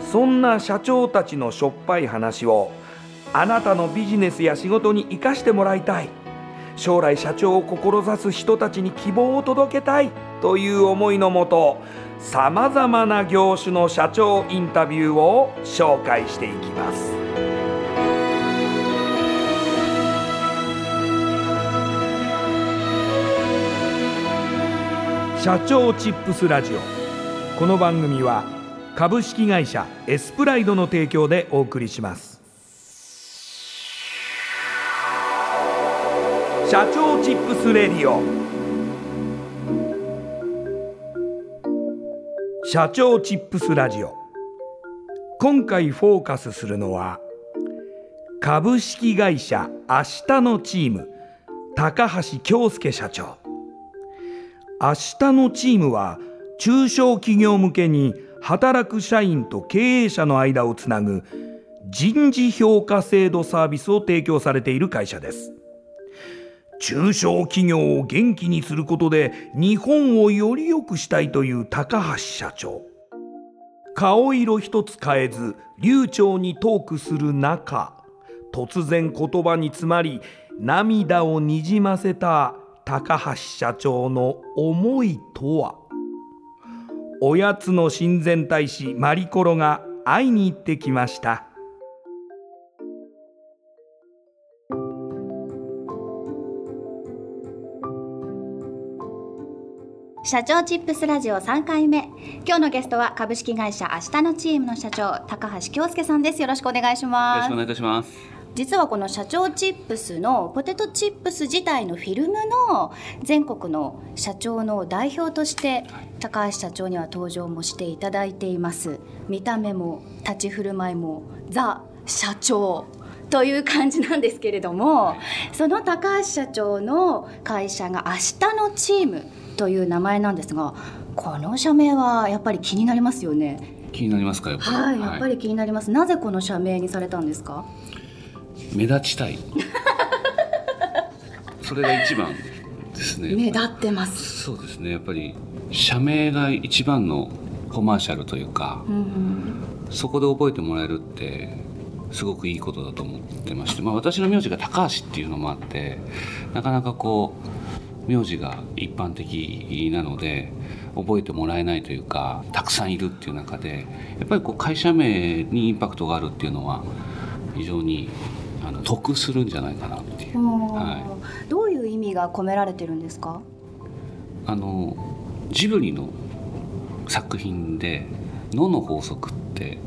そんな社長たちのしょっぱい話をあなたのビジネスや仕事に生かしてもらいたい。将来社長を志す人たちに希望を届けたいという思いのもとさまざまな業種の社長インタビューを紹介していきます。社長チップスラジオ。この番組は株式会社エスプライドの提供でお送りします。社長チップスレディオ。社長チップスラジオ。今回フォーカスするのは株式会社明日のチーム高橋京介社長。明日のチームは中小企業向けに働く社員と経営者の間をつなぐ人事評価制度サービスを提供されている会社です。中小企業を元気にすることで日本をより良くしたいという高橋社長。顔色一つ変えず流暢にトークする中突然言葉に詰まり涙をにじませた高橋社長の思いとは？おやつの親善大使マリコロが会いに行ってきました。社長チップスラジオ3回目。今日のゲストは株式会社明日のチームの社長高橋京介さんです。よろしくお願いします。よろしくお願いいたします実はこの社長チップスのポテトチップス自体のフィルムの全国の社長の代表として高橋社長には登場もしていただいています。見た目も立ち振る舞いもザ社長という感じなんですけれどもその高橋社長の会社が明日のチームという名前なんですがこの社名はやっぱり気になりますよね。気になりますかやっぱり？はい。やっぱり気になります、なぜこの社名にされたんですか？目立ちたい。それが一番ですね。目立ってます。そうですね。やっぱり社名が一番のコマーシャルというか、うんうん。そこで覚えてもらえるってすごくいいことだと思ってまして、まあ、私の名字が高橋っていうのもあってなかなかこう名字が一般的なので覚えてもらえないというかたくさんいるっていう中でやっぱりこう会社名にインパクトがあるっていうのは非常にあの得するんじゃないかなっていう。はどういう意味が込められてるんですか？あのジブリの作品で「の」の法則って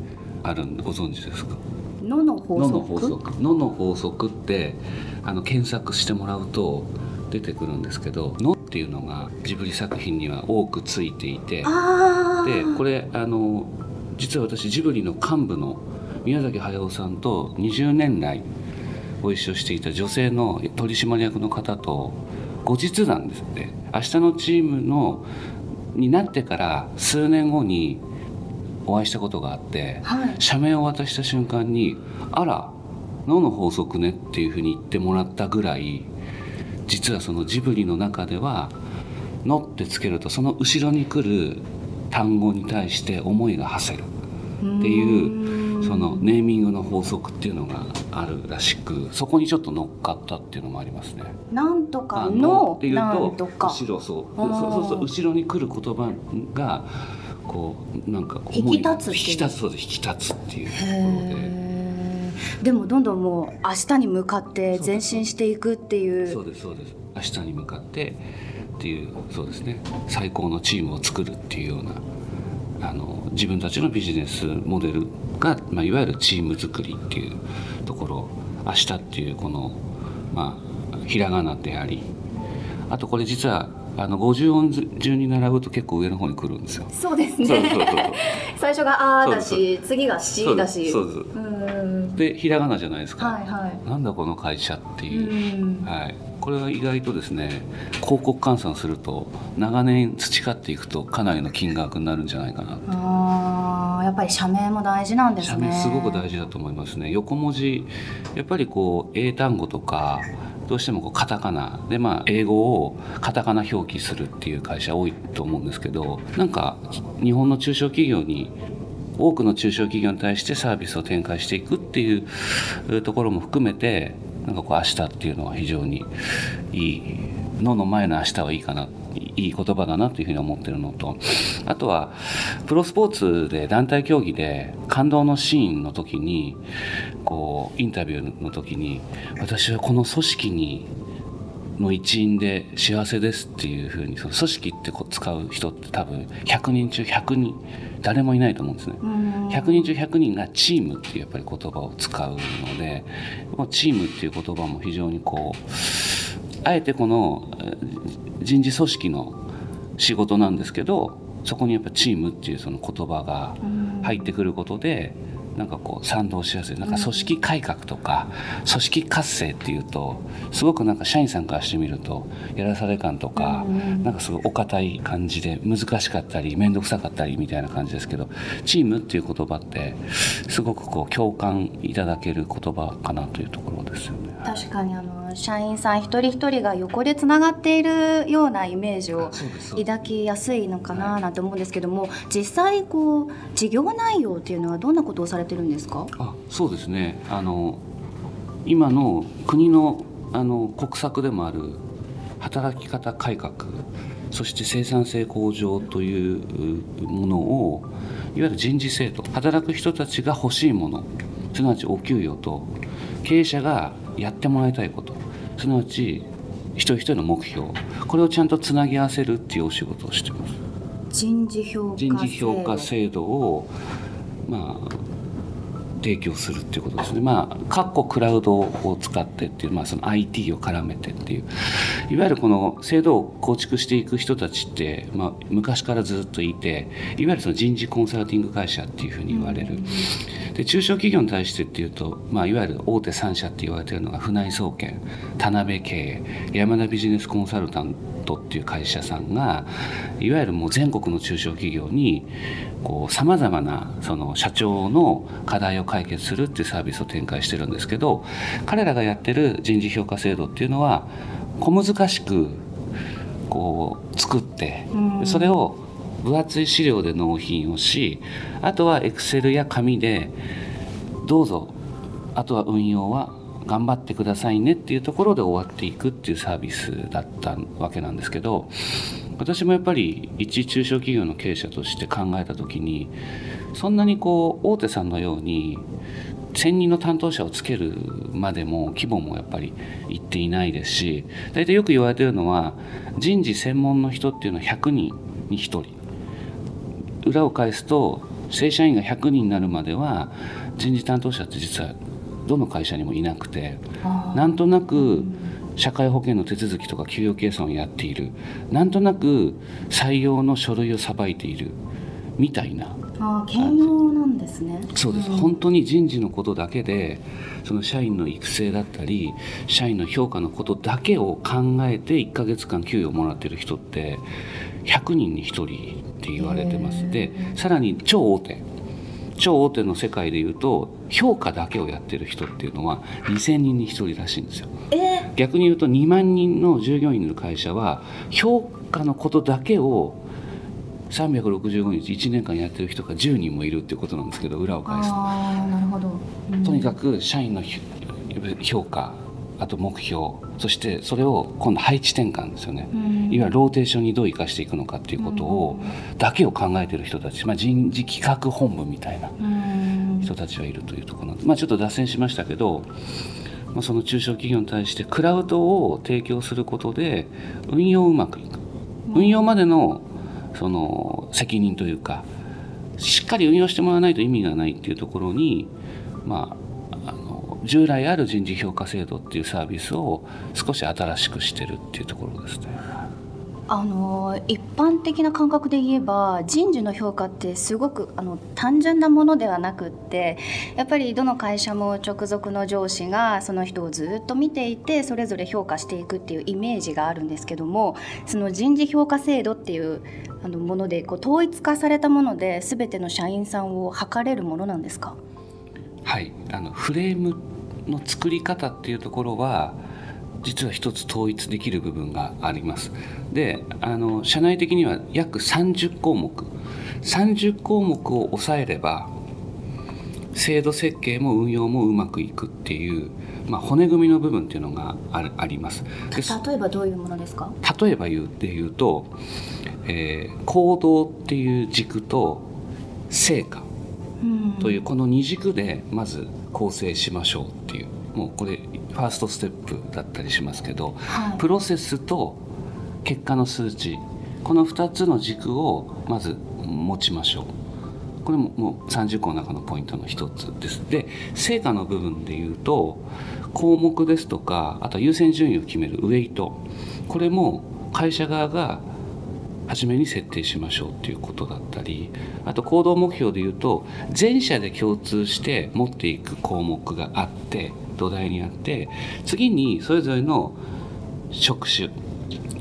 あるんご存知ですか？のの法の則。ののの法則ってあの検索してもらうと出てくるんですけど「の」っていうのがジブリ作品には多くついていてあでこれあの実は私ジブリの幹部の宮崎駿さんと20年来ご一緒していた女性の取締役の方と後日談ですね明日のチームのになってから数年後にお会いしたことがあって、はい。社名を渡した瞬間に「あら脳の法則ね」っていうふうに言ってもらったぐらい実はそのジブリの中では「の」ってつけるとその後ろに来る単語に対して思いが馳せるっていうそのネーミングの法則っていうのがあるらしくそこにちょっと乗っかったっていうのもありますね。なんとかあのっていうと後ろそう。そうそう後ろに来る言葉がこうなんかこう引き立つ引き立つそうです。引き立つっていうところで。へでもどんどんもう明日に向かって前進していくっていう。そうですそうです。明日に向かってっていうそうですね。最高のチームを作るっていうようなあの自分たちのビジネスモデルが、まあ、いわゆるチーム作りっていうところ明日っていうこの、まあ、ひらがなでありあとこれ実はあの50音順に並ぶと結構上の方に来るんですよ。そうですね。そうそうそうそう。最初が「あ」だし次が「し」だしそうでひらがなじゃないですか、はいはい。なんだこの会社っていう、うん。はい、これは意外とですね広告換算すると長年培っていくとかなりの金額になるんじゃないかなあーやっぱり社名も大事なんですね。社名すごく大事だと思いますね。横文字やっぱりこう英単語とかどうしてもこうカタカナ。でまあ英語をカタカナ表記するっていう会社多いと思うんですけどなんか日本の中小企業に多くの中小企業に対してサービスを展開していくっていうところも含めてなんかこう明日っていうのは非常にいい「の」の前の明日はいいかないい言葉だなというふうに思ってるのとあとはプロスポーツで団体競技で感動のシーンの時にこうインタビューの時に私はこの組織にの一員で幸せですっていうふうにその組織ってこう使う人って多分100人中100人誰もいないと思うんですね。うん100人中100人がチームっていうやっぱり言葉を使うのでチームっていう言葉も非常にこうあえてこのえー人事組織の仕事なんですけどそこにやっぱチームっていうその言葉が入ってくることでなんかこう賛同しやすい。なんか組織改革とか組織活性っていうとすごくなんか社員さんからしてみるとやらされ感とかなんかすごいお堅い感じで難しかったり面倒くさかったりみたいな感じですけどチームっていう言葉ってすごくこう共感いただける言葉かなというところですよね。確かにあの社員さん一人一人が横でつながっているようなイメージを抱きやすいのかななんて思うんですけども実際こう事業内容っていうのはどんなことをされてるんですか？あそうですね。あの今の国のあの国策でもある働き方改革そして生産性向上というものをいわゆる人事制度働く人たちが欲しいものすなわちお給与と経営者がやってもらいたいことすなわち一人一人の目標。これをちゃんとつなぎ合わせるっていうお仕事をしてます。人事評価制度。人事評価制度を、まあ、提供するっていうことですね。まあ、かっこクラウドを使ってっていう、まあ、その IT を絡めてっていう、いわゆるこの制度を構築していく人たちって、まあ、昔からずっといて、いわゆるその人事コンサルティング会社っていうふうに言われる。で中小企業に対してっていうと、まあ、いわゆる大手3社って言われてるのが船井総研田辺経営山田ビジネスコンサルタントっていう会社さんがいわゆるもう全国の中小企業にさまざまなその社長の課題を解決するっていうサービスを展開してるんですけど彼らがやってる人事評価制度っていうのは小難しくこう作ってうん。それを分厚い資料で納品をしあとはエクセルや紙でどうぞあとは運用は頑張ってくださいねっていうところで終わっていくっていうサービスだったわけなんですけど私もやっぱり一中小企業の経営者として考えた時にそんなにこう大手さんのように専任の担当者をつけるまでも規模もやっぱりいっていないですし大体よく言われてるのは人事専門の人っていうのは100人に1人。裏を返すと正社員が100人になるまでは人事担当者って実はどの会社にもいなくてなんとなく社会保険の手続きとか給与計算をやっている。なんとなく採用の書類をさばいている。みたいな。あー兼用なんですね。そうです、本当に人事のことだけでその社員の育成だったり社員の評価のことだけを考えて1ヶ月間給与をもらってる人って100人に1人って言われてます。でさらに超大手超大手の世界でいうと評価だけをやってる人っていうのは2000人に1人らしいんですよ。え逆に言うと2万人の従業員の会社は評価のことだけを365日1年間やってる人が10人もいるっていうことなんですけど裏を返すと。なるほど、うん。とにかく社員のひ評価あと目標そしてそれを今度配置転換ですよね、うん。いわゆるローテーションにどう生かしていくのかっていうことを、だけを考えてる人たち、まあ、人事企画本部みたいなうん。人たちはいるというところなんです、まあ、ちょっと脱線しましたけど、まあ、その中小企業に対してクラウドを提供することで運用うまくいく。運用までのその責任というかしっかり運用してもらわないと意味がないっていうところに、まあ、従来ある人事評価制度っていうサービスを少し新しくしてるっていうところですね。あの一般的な感覚で言えば人事の評価ってすごくあの単純なものではなくってやっぱりどの会社も直属の上司がその人をずっと見ていてそれぞれ評価していくっていうイメージがあるんですけどもその人事評価制度っていうあのものでこう統一化されたもので全ての社員さんを測れるものなんですか？はいあのフレームの作り方っていうところは実は一つ統一できる部分があります。であの社内的には約30項目。30項目を抑えれば制度設計も運用もうまくいくっていう、まあ、骨組みの部分っていうのがあるあります。例えばどういうものですか？例えば言うで言うと、えー、行動っていう軸と成果というこの2軸でまず構成しましょうもうこれファーストステップだったりしますけど、はい、プロセスと結果の数値この2つの軸をまず持ちましょう。これももう30個の中のポイントの一つです。で成果の部分でいうと項目ですとかあとは優先順位を決めるウェイト。これも会社側が初めに設定しましょうっていうことだったりあと行動目標でいうと全社で共通して持っていく項目があって土台にあって次にそれぞれの職種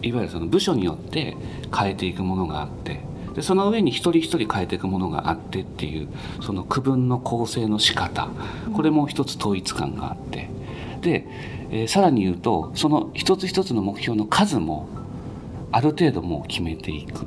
いわゆるその部署によって変えていくものがあってでその上に一人一人変えていくものがあってっていうその区分の構成の仕方これも一つ統一感があってで、えー、さらに言うとその一つ一つの目標の数もある程度もう決めていく。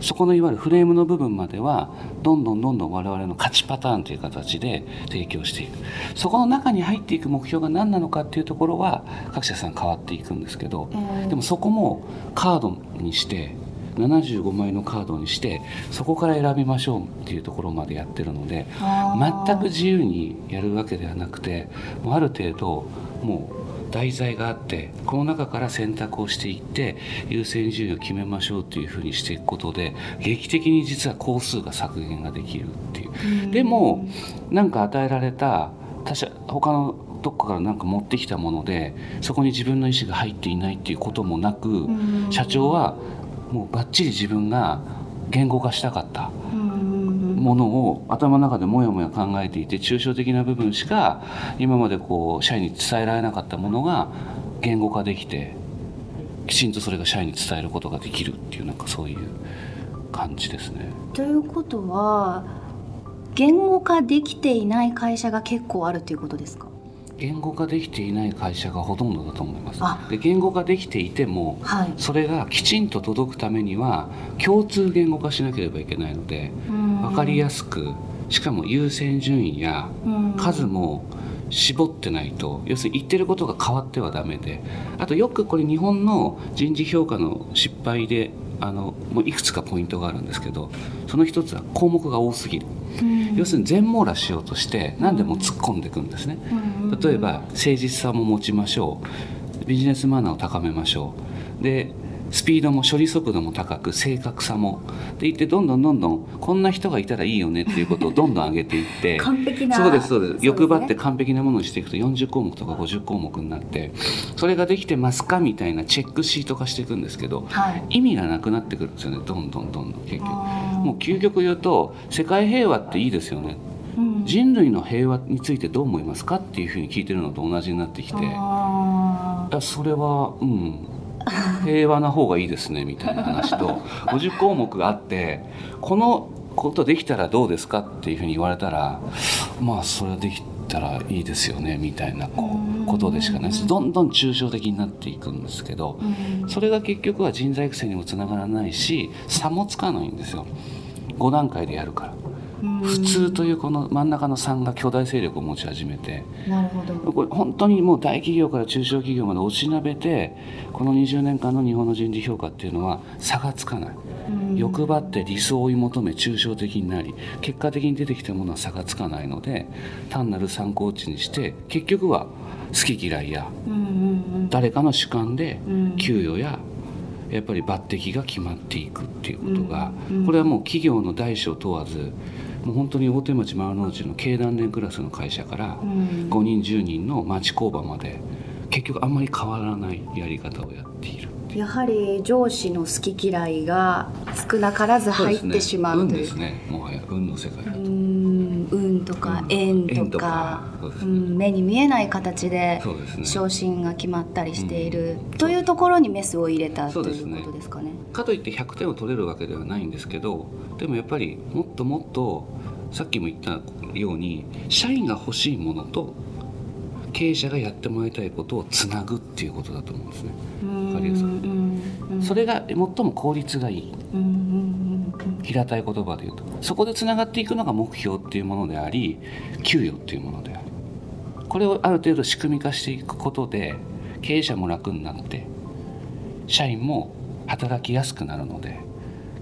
そこのいわゆるフレームの部分まではどんどんどんどん我々の勝ちパターンという形で提供していく。そこの中に入っていく目標が何なのかっていうところは各社さん変わっていくんですけど、でもそこもカードにして75枚のカードにしてそこから選びましょうっていうところまでやってるので全く自由にやるわけではなくてもうある程度もう題材があってこの中から選択をしていって優先順位を決めましょうっていうふうにしていくことで劇的に実は工数が削減ができるっていう。でも何か与えられた他社他のどっかから何か持ってきたものでそこに自分の意思が入っていないっていうこともなく社長はもうばっちり自分が言語化したかった。ものを頭の中でもやもや考えていて抽象的な部分しか今までこう社員に伝えられなかったものが言語化できてきちんとそれが社員に伝えることができるっていうなんかそういう感じですね。ということは言語化できていない会社が結構あるということですか？言語化できていない会社がほとんどだと思います。で言語化できていても、はい、それがきちんと届くためには共通言語化しなければいけないので分かりやすくしかも優先順位や数も絞ってないと要するに言ってることが変わってはダメであとよくこれ日本の人事評価の失敗であのもういくつかポイントがあるんですけどその一つは項目が多すぎる。要するに全網羅しようとして何でも突っ込んでいくんですね。例えば誠実さも持ちましょうビジネスマナーを高めましょうでスピードも処理速度も高く正確さも。って言ってどんどんどんどんこんな人がいたらいいよねっていうことをどんどん上げていって。完璧なそうですそうです、ね、欲張って完璧なものにしていくと40項目とか50項目になってそれができてますかみたいなチェックシート化していくんですけど、はい、意味がなくなってくるんですよね。どんどんどんどん結局。もう究極言うと世界平和っていいですよね。人類の平和についてどう思いますかっていうふうに聞いてるのと同じになってきて。それはうん平和な方がいいですねみたいな話と 50項目があってこのことできたらどうですかっていうふうに言われたらまあそれはできたらいいですよねみたいなこうことでしかないです。どんどん抽象的になっていくんですけどそれが結局は人材育成にもつながらないし差もつかないんですよ。5段階でやるから。うん普通というこの真ん中の3が巨大勢力を持ち始めてなるほど。これ本当にもう大企業から中小企業まで押しなべてこの20年間の日本の人事評価っていうのは差がつかない、欲張って理想を追い求め抽象的になり結果的に出てきたものは差がつかないので単なる参考値にして結局は好き嫌いやうんうん誰かの主観でうん。給与ややっぱり抜擢が決まっていくっていうことが、うん。これはもう企業の大小問わずもう本当に大手町丸の内の経団連クラスの会社からうん。5人10人の町工場まで結局あんまり変わらないやり方をやっている。やはり上司の好き嫌いが少なからず入ってしまうという。運ですね。もはや運の世界だと、うん。運とかうん。縁とかうですね。うん。目に見えない形で昇進が決まったりしているうん。というところにメスを入れたということですかね。かといって100点を取れるわけではないんですけどでもやっぱりもっともっとさっきも言ったように社員が欲しいものと経営者がやってもらいたいことをつなぐっていうことだと思うんですね。わかりやすく。それが最も効率がいい。平たい言葉で言うと。そこでつながっていくのが目標っていうものであり給与っていうものである。これをある程度仕組み化していくことで経営者も楽になって社員も働きやすくなるので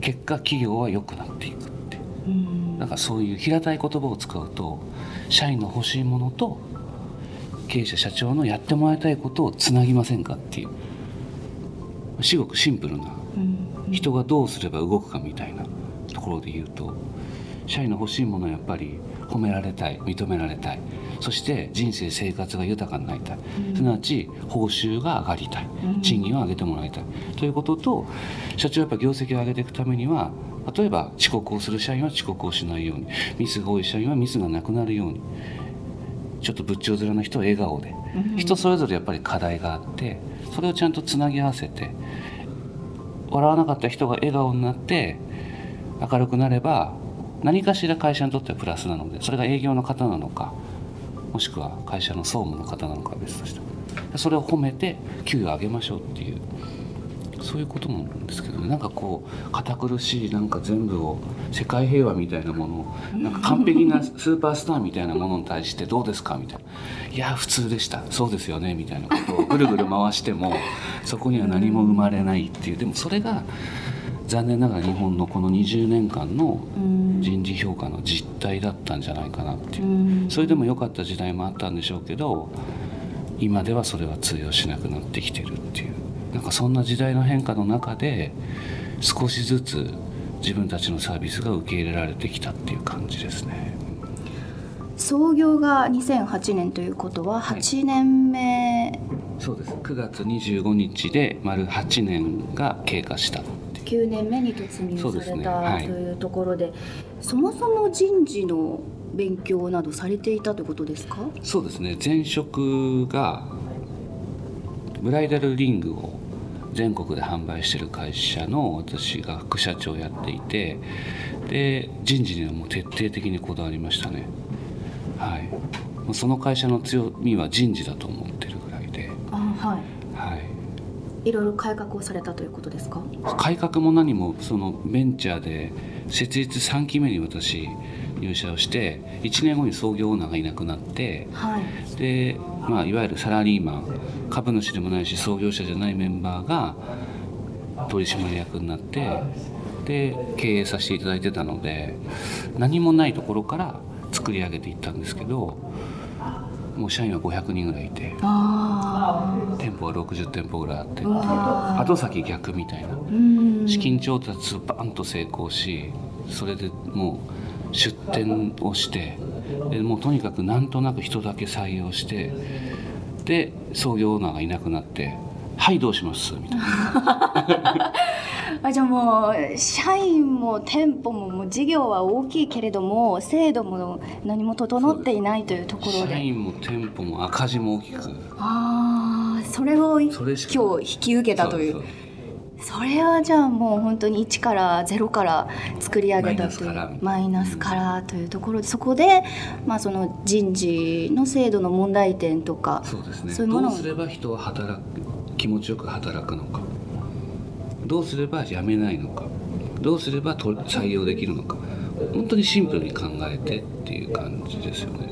結果企業は良くなっていくって。うん。なんかそういう平たい言葉を使うと社員の欲しいものと経営者社長のやってもらいたいことをつなぎませんかっていう。すごくシンプルなうん。人がどうすれば動くかみたいなところで言うと社員の欲しいものはやっぱり褒められたい認められたいそして人生生活が豊かになりたい、すなわち報酬が上がりたい。賃金を上げてもらいたい、ということと社長はやっぱ業績を上げていくためには例えば遅刻をする社員は遅刻をしないように。ミスが多い社員はミスがなくなるように。ちょっと仏頂面の人は笑顔で、人それぞれやっぱり課題があってそれをちゃんとつなぎ合わせて笑わなかった人が笑顔になって明るくなれば何かしら会社にとってはプラスなのでそれが営業の方なのかもしくは会社の総務の方なのかは別としてそれを褒めて給与を上げましょうっていう。そういうことなんですけどね。なんかこう堅苦しいなんか全部を世界平和みたいなものをなんか完璧なスーパースターみたいなものに対してどうですかみたいな「いや普通でした。そうですよね」みたいなことをぐるぐる回してもそこには何も生まれないっていう。でもそれが残念ながら日本のこの20年間のうん。人事評価の実態だったんじゃないかなっていう。うん。それでも良かった時代もあったんでしょうけど今ではそれは通用しなくなってきてるっていう。なんかそんな時代の変化の中で少しずつ自分たちのサービスが受け入れられてきたっていう感じですね。創業が2008年ということははい。8年目、そうです。9月25日で丸8年が経過した9年目に突入されたね。はい。というところでそもそも人事の勉強などされていたということですか？そうですね。前職がブライダルリングを全国で販売してる会社の私が副社長をやっていてで人事にはもう徹底的にこだわりましたね。はい。その会社の強みは人事だと思ってるぐらいで、あはい。はい、いろいろ改革をされたということですか？改革も何もそのベンチャーで設立3期目に私入社をして1年後に創業オーナーがいなくなってはい。で、まあ、いわゆるサラリーマン株主でもないし創業者じゃないメンバーが取締役になってで経営させていただいてたので何もないところから作り上げていったんですけどもう社員は500人ぐらいいてあ店舗は60店舗ぐらいあってあ後先逆みたいな。うん。資金調達をバンと成功しそれでもう出店をしてでもうとにかくなんとなく人だけ採用してで創業オーナーがいなくなって「はいどうします?」みたいな。あじゃあもう社員も店舗ももう事業は大きいけれども制度も何も整っていないというところ社で員も店舗も赤字も大きく。ああそれを今日引き受けたという。それはじゃあもう本当に1から0から作り上げたという。マイナスからマイナスからというところでそこで、まあ、その人事の制度の問題点とかそうですね。そういうものを。どうすれば人は働く気持ちよく働くのか。どうすれば辞めないのか。どうすればと採用できるのか。本当にシンプルに考えてっていう感じですよね。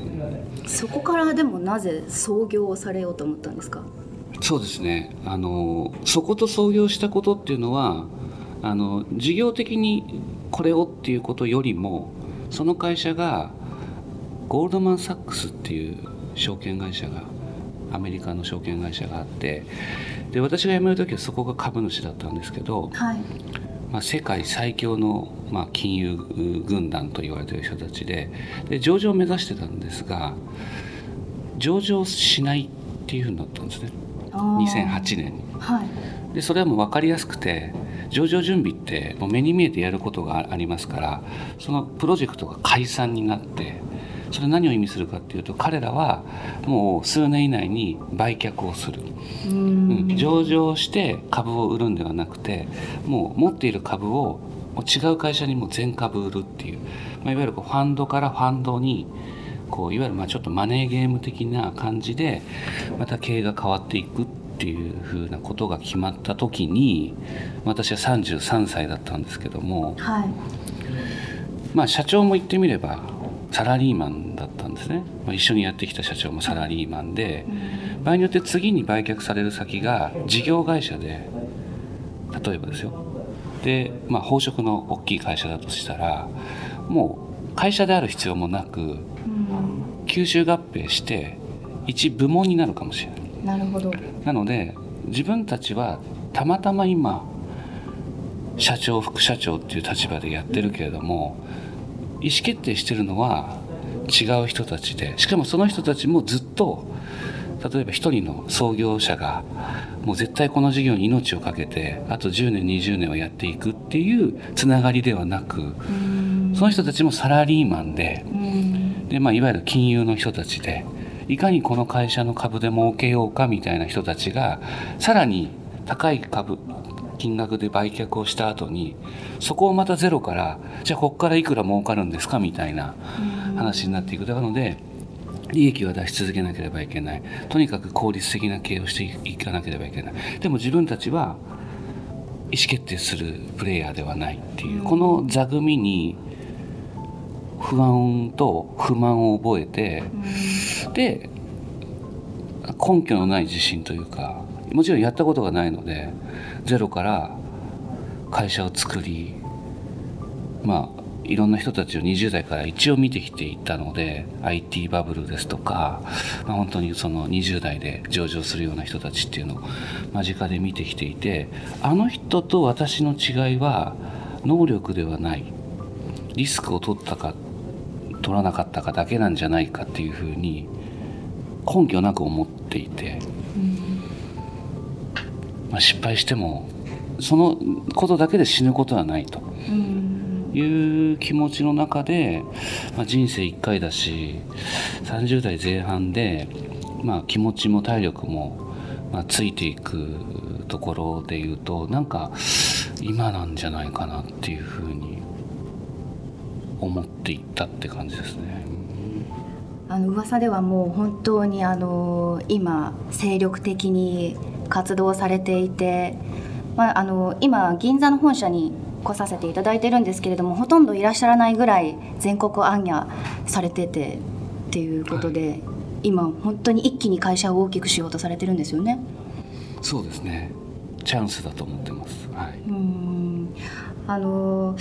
そこからでもなぜ創業をされようと思ったんですか？そうですね。あのそこと創業したことっていうのはあの事業的にこれをっていうことよりもその会社がゴールドマン・サックスっていう証券会社がアメリカの証券会社があってで私が辞める時はそこが株主だったんですけど、はい。まあ、世界最強の、まあ、金融軍団と言われている人たちでで上場を目指してたんですが上場しないっていうふうになったんですね。2008年に。はい。でそれはもう分かりやすくて上場準備ってもう目に見えてやることがありますからそのプロジェクトが解散になってそれ何を意味するかっていうと彼らはもう数年以内に売却をする、うん、上場して株を売るんではなくてもう持っている株を違う会社にも全株売るっていう、まあ、いわゆるファンドからファンドにこういわゆるまあちょっとマネーゲーム的な感じでまた経営が変わっていくっていうふうなことが決まった時に私は33歳だったんですけども、はい。まあ、社長も言ってみればサラリーマンだったんですね、まあ、一緒にやってきた社長もサラリーマンで場合によって次に売却される先が事業会社で例えばですよ。で、まあ、宝飾の大きい会社だとしたらもう会社である必要もなく吸収合併して一部門になるかもしれない。なるほど。なので自分たちはたまたま今社長副社長っていう立場でやってるけれども意思決定してるのは違う人たちでしかもその人たちもずっと例えば一人の創業者がもう絶対この事業に命を懸けてあと10年20年はやっていくっていうつながりではなくその人たちもサラリーマンでで、まあ、いわゆる金融の人たちでいかにこの会社の株で儲けようかみたいな人たちがさらに高い株金額で売却をした後にそこをまたゼロからじゃあここからいくら儲かるんですかみたいな話になっていく。なので利益は出し続けなければいけない。とにかく効率的な経営をしていかなければいけない。でも自分たちは意思決定するプレイヤーではないっていう、この座組に不安と不満を覚えて、で根拠のない自信というかもちろんやったことがないのでゼロから会社を作りまあいろんな人たちを20代から一応見てきていたので IT バブルですとか、まあ、本当にその20代で上場するような人たちっていうのを間近で見てきていてあの人と私の違いは能力ではない。リスクを取ったか取らなかったかだけなんじゃないかっていうふうに根拠なく思っていて、まあ、失敗してもそのことだけで死ぬことはないという気持ちの中で、まあ、人生1回だし30代前半で、まあ、気持ちも体力も、まあ、ついていくところでいうとなんか今なんじゃないかなっていうふうに思っていったって感じですね。あの噂ではもう本当にあの今精力的に活動されていて、まあ、あの今銀座の本社に来させていただいてるんですけれどもほとんどいらっしゃらないぐらい全国行脚されててっていうことで、はい、今本当に一気に会社を大きくしようとされてるんですよね。そうですねチャンスだと思ってます。はい、うんあの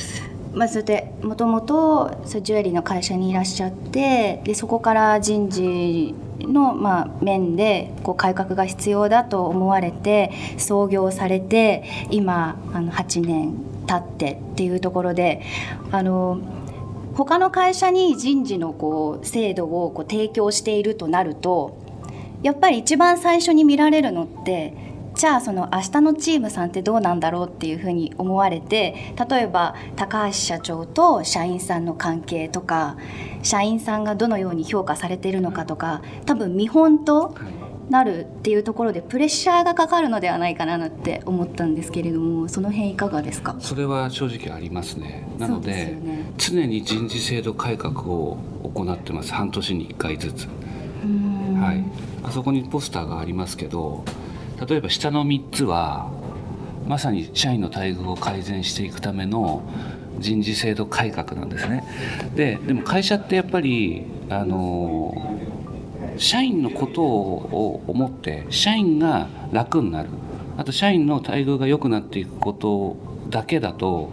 まあ、それでもともとジュエリーの会社にいらっしゃってでそこから人事の、まあ、面でこう改革が必要だと思われて創業されて今あの8年経ってっていうところであの他の会社に人事のこう制度をこう提供しているとなるとやっぱり一番最初に見られるのってじゃあその明日のチームさんってどうなんだろうっていうふうに思われて例えば高橋社長と社員さんの関係とか社員さんがどのように評価されているのかとか多分見本となるっていうところでプレッシャーがかかるのではないかなって思ったんですけれどもその辺いかがですか？それは正直ありますね。なので、ね、常に人事制度改革を行ってます。半年に1回ずつ。はい。あそこにポスターがありますけど例えば下の3つはまさに社員の待遇を改善していくための人事制度改革なんですね。ででも会社ってやっぱりあの社員のことを思って社員が楽になる。あと社員の待遇が良くなっていくことだけだと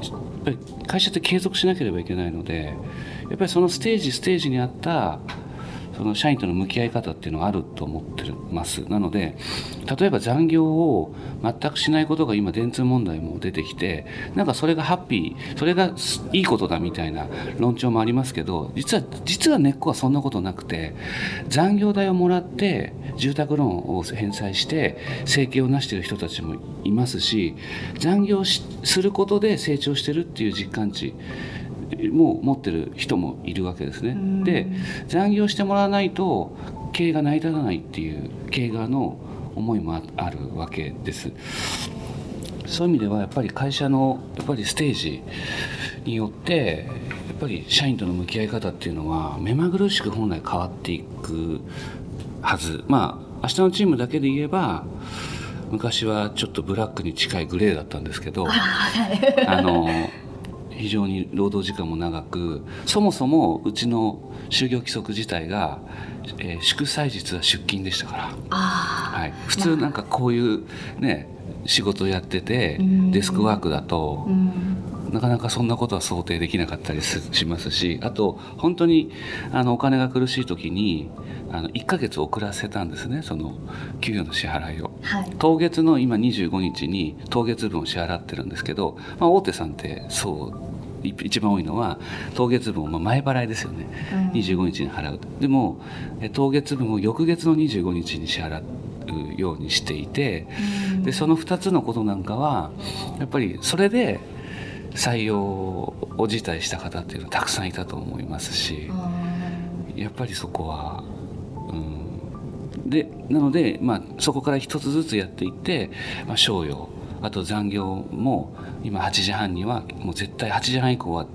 やっぱり会社って継続しなければいけないのでやっぱりそのステージステージに合ったその社員との向き合い方っていうのがあると思ってます。なので例えば残業を全くしないことが今電通問題も出てきてなんかそれがハッピーそれがいいことだみたいな論調もありますけど実は実は根っこはそんなことなくて残業代をもらって住宅ローンを返済して生計を成している人たちもいますし残業することで成長してるっていう実感値も持ってる人もいるわけですね。で残業してもらわないと経営が成り立たないっていう経営側の思いもあるわけです。そういう意味ではやっぱり会社のやっぱりステージによってやっぱり社員との向き合い方っていうのは目まぐるしく本来変わっていくはずまあ明日のチームだけで言えば昔はちょっとブラックに近いグレーだったんですけど あの非常に労働時間も長くそもそもうちの就業規則自体が、えー、祝祭日は出勤でしたから、はい、普通なんかこういうね仕事やっててデスクワークだとなかなかそんなことは想定できなかったりしますしあと本当にあのお金が苦しい時にあの1か月遅らせたんですねその給与の支払いを、はい、当月の今25日に当月分を支払ってるんですけど、まあ、大手さんってそう一番多いのは当月分を前払いですよね、うん、25日に払うでも当月分を翌月の25日に支払うようにしていて、うん、でその2つのことなんかはやっぱりそれで採用を辞退した方っていうのはたくさんいたと思いますし、うん、やっぱりそこはでなので、まあ、そこから一つずつやっていって、まあ、賞与あと残業も今8時半にはもう絶対8時半以降は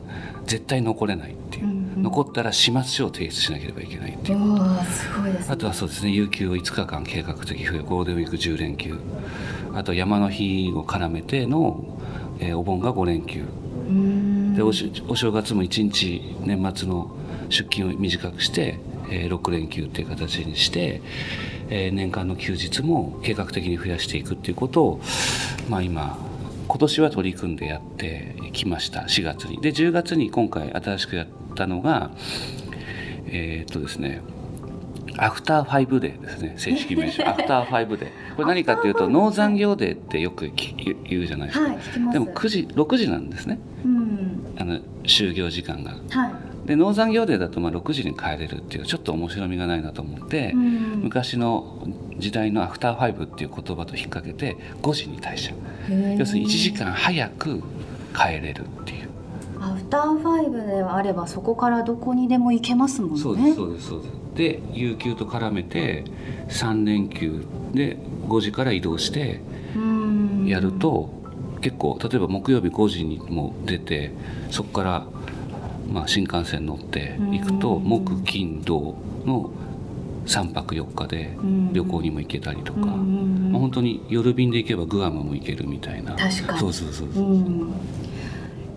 絶対残れないっていう、うんうん、残ったら始末書を提出しなければいけないっていう。すごいです、ね、あとはそうですね有給を5日間計画的付与ゴールデンウィーク10連休。あと山の日を絡めての、えー、お盆が5連休。でおお正月も1日年末の出勤を短くしてえー、6連休っていう形にして、えー、年間の休日も計画的に増やしていくっていうことを、まあ、今今年は取り組んでやってきました。4月に。で10月に今回新しくやったのがえー、っとですねアフターファイブデーですね。正式名称。アフターファイブデー。これ何かっていうとノー残業デーってよく言うじゃないですか、はい、でも9時6時なんですね、うん、あの就業時間が、はいでノー残業デーだとまあ6時に帰れるっていうちょっと面白みがないなと思って、うん、昔の時代のアフターファイブっていう言葉と引っ掛けて5時に退社。要するに1時間早く帰れるっていう。アフターファイブであればそこからどこにでも行けますもんね。そうですそうですそうです。で有給と絡めて3連休で5時から移動してやると結構例えば木曜日5時にも出てそこからまあ、新幹線乗って行くと木金土の3泊4日で旅行にも行けたりとか、まあ、本当に夜便で行けばグアムも行けるみたいな。確かに。そうそうそうそう、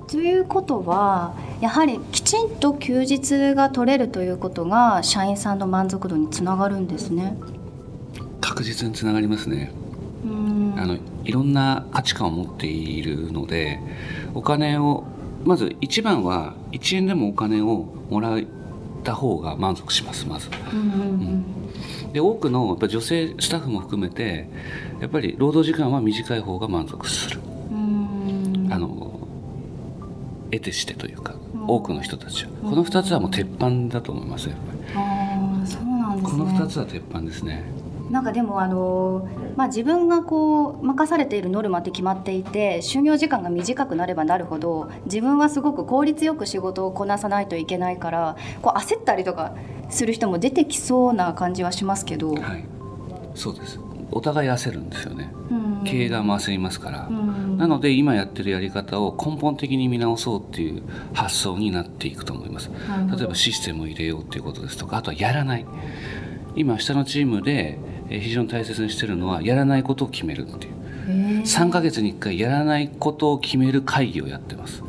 ということはやはりきちんと休日が取れるということが社員さんの満足度につながるんですね。確実につながりますね。あのいろんな価値観を持っているのでお金をまず一番は1円でもお金をもらった方が満足しますまず。うんうんうんで多くのやっぱ女性スタッフも含めてやっぱり労働時間は短い方が満足する。あの得てしてというか多くの人たちは。この2つはもう鉄板だと思いますやっぱり。この2つは鉄板ですねなんかでもあの、まあ、自分がこう任されているノルマって決まっていて就業時間が短くなればなるほど自分はすごく効率よく仕事をこなさないといけないからこう焦ったりとかする人も出てきそうな感じはしますけど、はい、そうです。お互い焦るんですよね、経営が回せますから、なので今やってるやり方を根本的に見直そうっていう発想になっていくと思います。例えばシステムを入れようっていうことですとかあとはやらない。今下のチームで非常に大切にしてるのはやらないことを決めるっていう。3か月に1回やらないことを決める会議をやってます。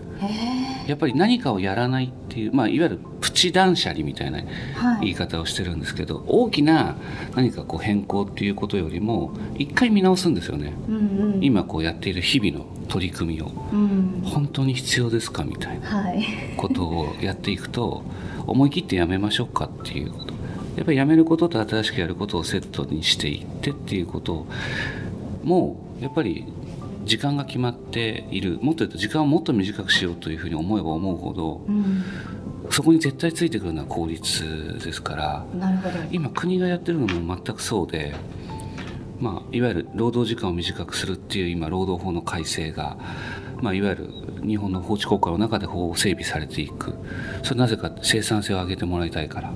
やっぱり何かをやらないっていう、まあ、いわゆるプチ断捨離みたいなはい。言い方をしてるんですけど、大きな何かこう変更っていうことよりも一回見直すんですよね。うんうん。今こうやっている日々の取り組みを。うん。本当に必要ですかみたいなはい。ことをやっていくと思い切ってやめましょうかっていうやっぱりやめることと新しくやることをセットにしていってっていうこともやっぱり時間が決まっている。もっと言うと時間をもっと短くしようというふうに思えば思うほどうん。そこに絶対ついてくるのは効率ですからなるほど。今国がやってるのも全くそうで、まあ、いわゆる労働時間を短くするっていう今労働法の改正が、まあ、いわゆる日本の法治国家の中で法整備されていく。それなぜか生産性を上げてもらいたいからっ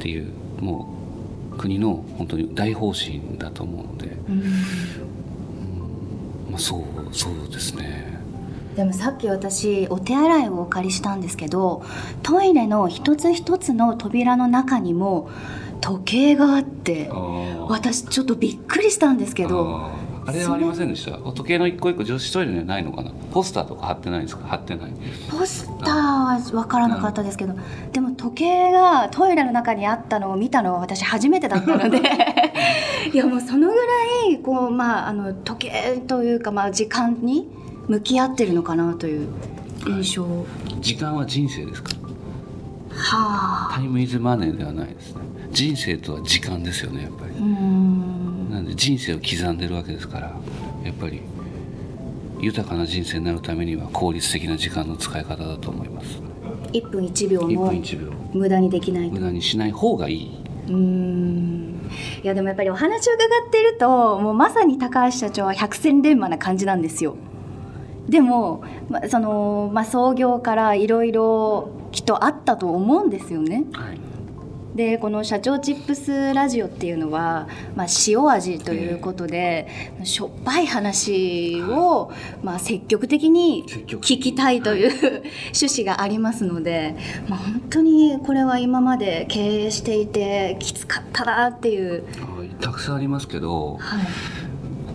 ていうもう国の本当に大方針だと思うので、うん。まあ、そうそうですね。でもさっき私お手洗いをお借りしたんですけどトイレの一つ一つの扉の中にも時計があって私ちょっとびっくりしたんですけどあれはありませんでした。時計の一個一個女子トイレにはないのかな？ポスターとか貼ってないんですか？貼ってない。ポスターは分からなかったですけどでも時計がトイレの中にあったのを見たのは私初めてだったので いやもうそのぐらいこう、まあ、あの時計というか、まあ、時間に向き合ってるのかなという印象。は時間は人生ですか？あ。タイムイズマネーではないですね。人生とは時間ですよねやっぱり。うーんなんで人生を刻んでるわけですからやっぱり豊かな人生になるためには効率的な時間の使い方だと思います。1分1秒1も分1秒。無駄にできないと。無駄にしない方がいい。うーん。いやでもやっぱりお話を伺っているともうまさに高橋社長は百戦錬磨な感じなんですよ。でも、ま、その、まあ、創業からいろいろきっとあったと思うんですよね。はいでこの社長チップスラジオっていうのは、まあ、塩味ということで、しょっぱい話を、まあ、積極的に聞きたいという、趣旨がありますので、まあ、本当にこれは今まで経営していてきつかったなっていう、はい。たくさんありますけどはい。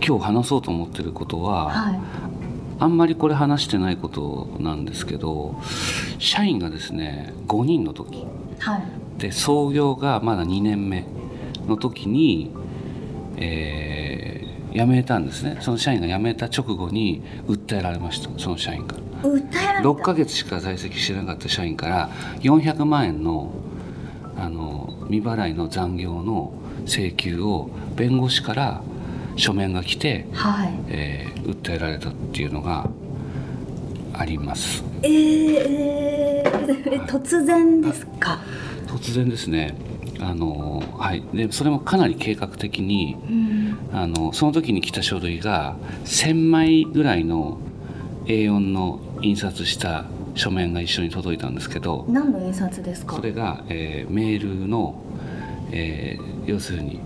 今日話そうと思ってることは、はい。あんまりこれ話してないことなんですけど社員がですね5人の時。はいで創業がまだ2年目の時に、えー辞めたんですね。その社員が辞めた直後に訴えられましたその社員から。訴えられた？6ヶ月しか在籍してなかった社員から400万円のあの未払いの残業の請求を弁護士から書面が来て、はい。えー訴えられたっていうのがあります。えー、えー突然ですか、突然ですね。あの、はい、でそれもかなり計画的にうん、あのその時に来た書類が1,000枚ぐらいの A4 の印刷した書面が一緒に届いたんですけど何の印刷ですか？それが、えーメールの、えー要するに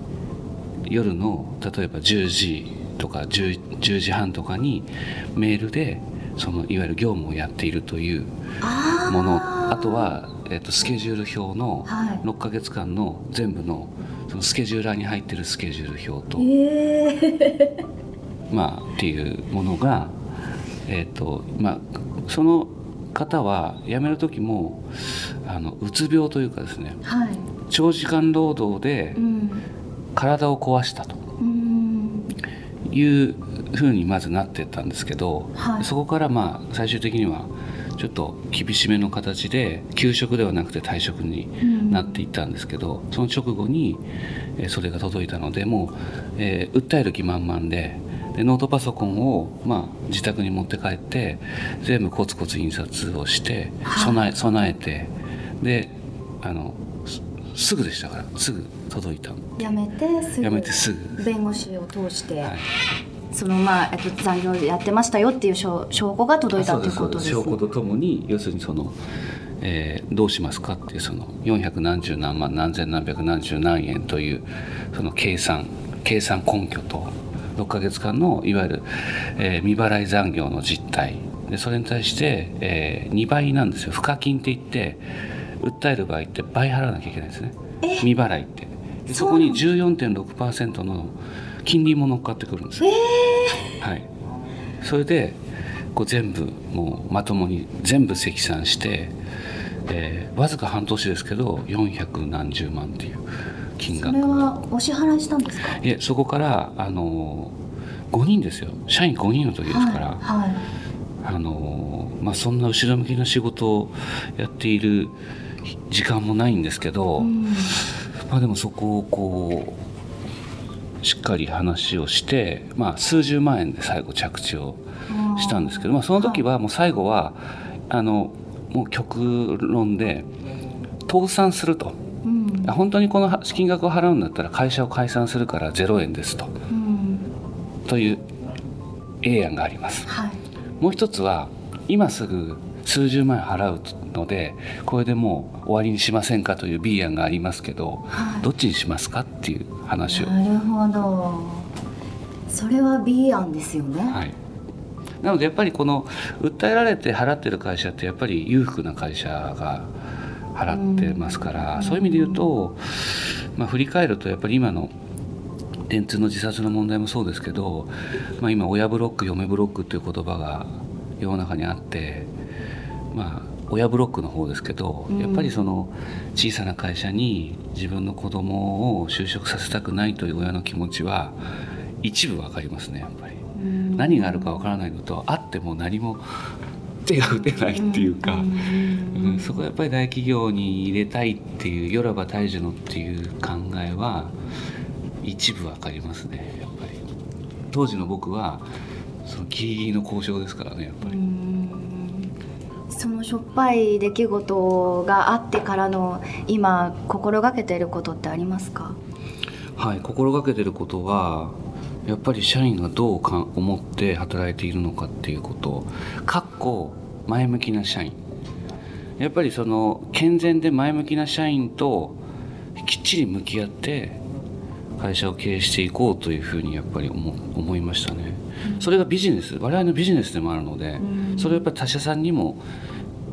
夜の例えば10時とか 10, 10時半とかにメールでそのいわゆる業務をやっているというもの。あとは、えー、とスケジュール表のはい。6ヶ月間の全部のそのスケジューラーに入ってるスケジュール表と、えー、まあっていうものがえっ、とまあその方は辞める時もあのうつ病というかですねはい。長時間労働でうん。体を壊したとうん。いうふうにまずなってったんですけど、はい。そこからまあ最終的にはちょっと厳しめの形で休職ではなくて退職になっていったんですけど、その直後に、えーそれが届いたのでもう、えー訴える気満々ででノートパソコンを、まあ、自宅に持って帰って全部コツコツ印刷をしてはい備え備えてであのすすぐでしたからすぐ届いたやめてすぐ。やめてすぐ。弁護士を通して、はいそのまあ、えっと、残業やってましたよっていう証証拠が届いたということですね。証拠とともに要するにその、えーどうしますかっていうその400何十何万何千何百何十何円というその計算計算根拠と6ヶ月間のいわゆる、えー未払い残業の実態。でそれに対して、え2倍なんですよ。賦課金って言って訴える場合って倍払わなきゃいけないですね。未払いって。でそこに14.6%の金利も乗っかってくるんですよ、はい、それでこう全部もうまともに全部積算して、えーわずか半年ですけど400何十万っていう金額。それはお支払いしたんですか？いえそこからあの5人ですよ。社員5人の時ですから、はい、はい。あのまあ、そんな後ろ向きな仕事をやっている時間もないんですけど、うん。まあ、でもそこをこうしっかり話をして、まあ、数十万円で最後着地をしたんですけど、まあ、その時はもう最後はあのもう極論で倒産すると。うん。本当にこの金額を払うんだったら会社を解散するから0円ですと。うん。という A 案があります。はい。もう一つは今すぐ数十万円払うのでこれでもう終わりにしませんかという B 案がありますけどはい。どっちにしますかっていう話。を、なるほど。それは B 案ですよね、はい、なのでやっぱりこの訴えられて払ってる会社ってやっぱり裕福な会社が払ってますから、うん。そういう意味で言うと、まあ、振り返るとやっぱり今の電通の自殺の問題もそうですけど、まあ、今親ブロック嫁ブロックっていう言葉が世の中にあってまあ親ブロックの方ですけど、うん。やっぱりその小さな会社に自分の子供を就職させたくないという親の気持ちは一部わかりますねやっぱり。うん。何があるかわからないのとあっても何も手が打てないっていうか、うんそこはやっぱり大企業に入れたいっていうよらば大樹のっていう考えは一部わかりますねやっぱり。当時の僕はそのギリギリの交渉ですからねやっぱり、そのしょっぱい出来事があってからの今心がけていることってありますか？はい心がけてることはやっぱり社員がどうか思って働いているのかっていうこと。かっこ前向きな社員。やっぱりその健全で前向きな社員ときっちり向き合って会社を経営していこうというふうにやっぱり思思いましたね、それがビジネス。我々のビジネスでもあるので、うん。それをやっぱり他社さんにも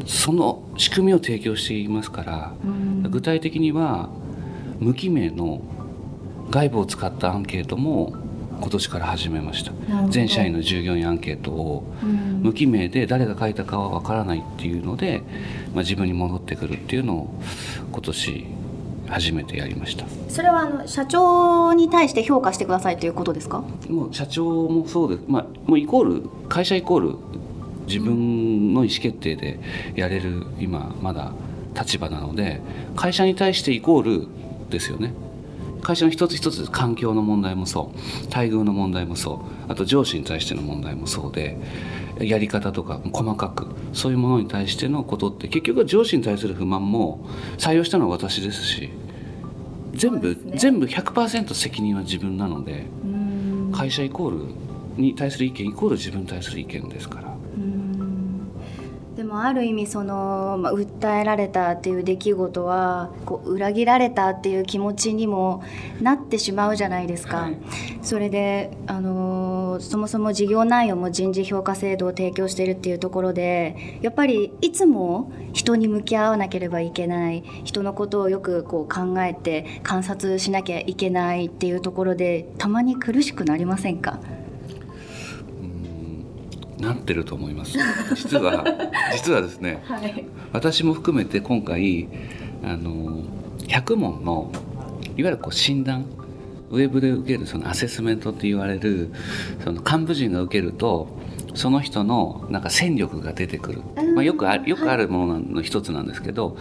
その仕組みを提供していますから、具体的には無記名の外部を使ったアンケートも今年から始めました。全社員の従業員アンケートをうん。無記名で誰が書いたかはわからないっていうので、まあ、自分に戻ってくるっていうのを今年初めてやりました。それはあの社長に対して評価してくださいということですか？もう社長もそうです、まあ、もうイコール会社イコール自分の意思決定でやれる今まだ立場なので会社に対してイコールですよね。会社の一つ一つ環境の問題もそう。待遇の問題もそう。あと上司に対しての問題もそうでやり方とか細かくそういうものに対してのことって結局は上司に対する不満も採用したのは私ですし全部、ね。全部100%責任は自分なので。うん。会社イコールに対する意見イコール自分に対する意見ですからでもある意味その、まあ、訴えられたっていう出来事はこう裏切られたっていう気持ちにもなってしまうじゃないですか、はい。それで、あのーそもそも事業内容も人事評価制度を提供しているっていうところでやっぱりいつも人に向き合わなければいけない人のことをよくこう考えて観察しなきゃいけないっていうところでたまに苦しくなりませんか？なってると思います。実は 実はですねはい。私も含めて今回あの100問のいわゆるこう診断ウェブで受けるそのアセスメントって言われるその幹部陣が受けるとその人のなんか戦力が出てくる、まあ、よくあよくあるものの一つなんですけど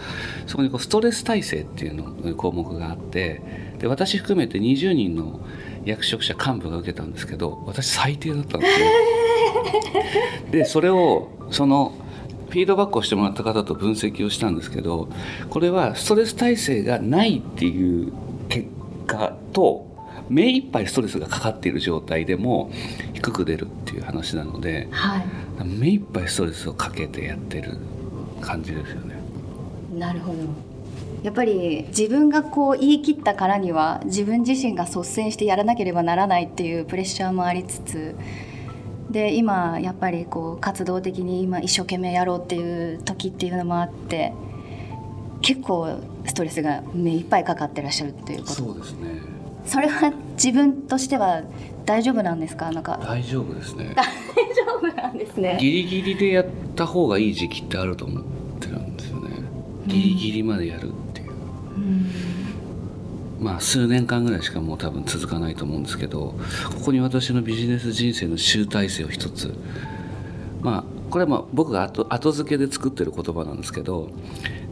そこにこうストレス耐性っていうの項目があってで私含めて20人の役職者幹部が受けたんですけど私最低だったんですね。でそれをそのフィードバックをしてもらった方と分析をしたんですけどこれはストレス耐性がないっていう結果と目いっぱいストレスがかかっている状態でも低く出るっていう話なのではい目いっぱいストレスをかけてやってる感じですよね。なるほどやっぱり自分がこう言い切ったからには自分自身が率先してやらなければならないっていうプレッシャーもありつつで今やっぱりこう活動的に今一生懸命やろうっていう時っていうのもあって結構ストレスが目いっぱいかかってらっしゃるっていうこと。そうですね。それは自分としては大丈夫なんですか？なんか。大丈夫ですね。大丈夫なんですね。ギリギリでやった方がいい時期ってあると思ってるんですよね。ギリギリまでやる。っまあ数年間ぐらいしかもう多分続かないと思うんですけどここに私のビジネス人生の集大成を一つ。まあこれはまあ僕が後後付けで作ってる言葉なんですけど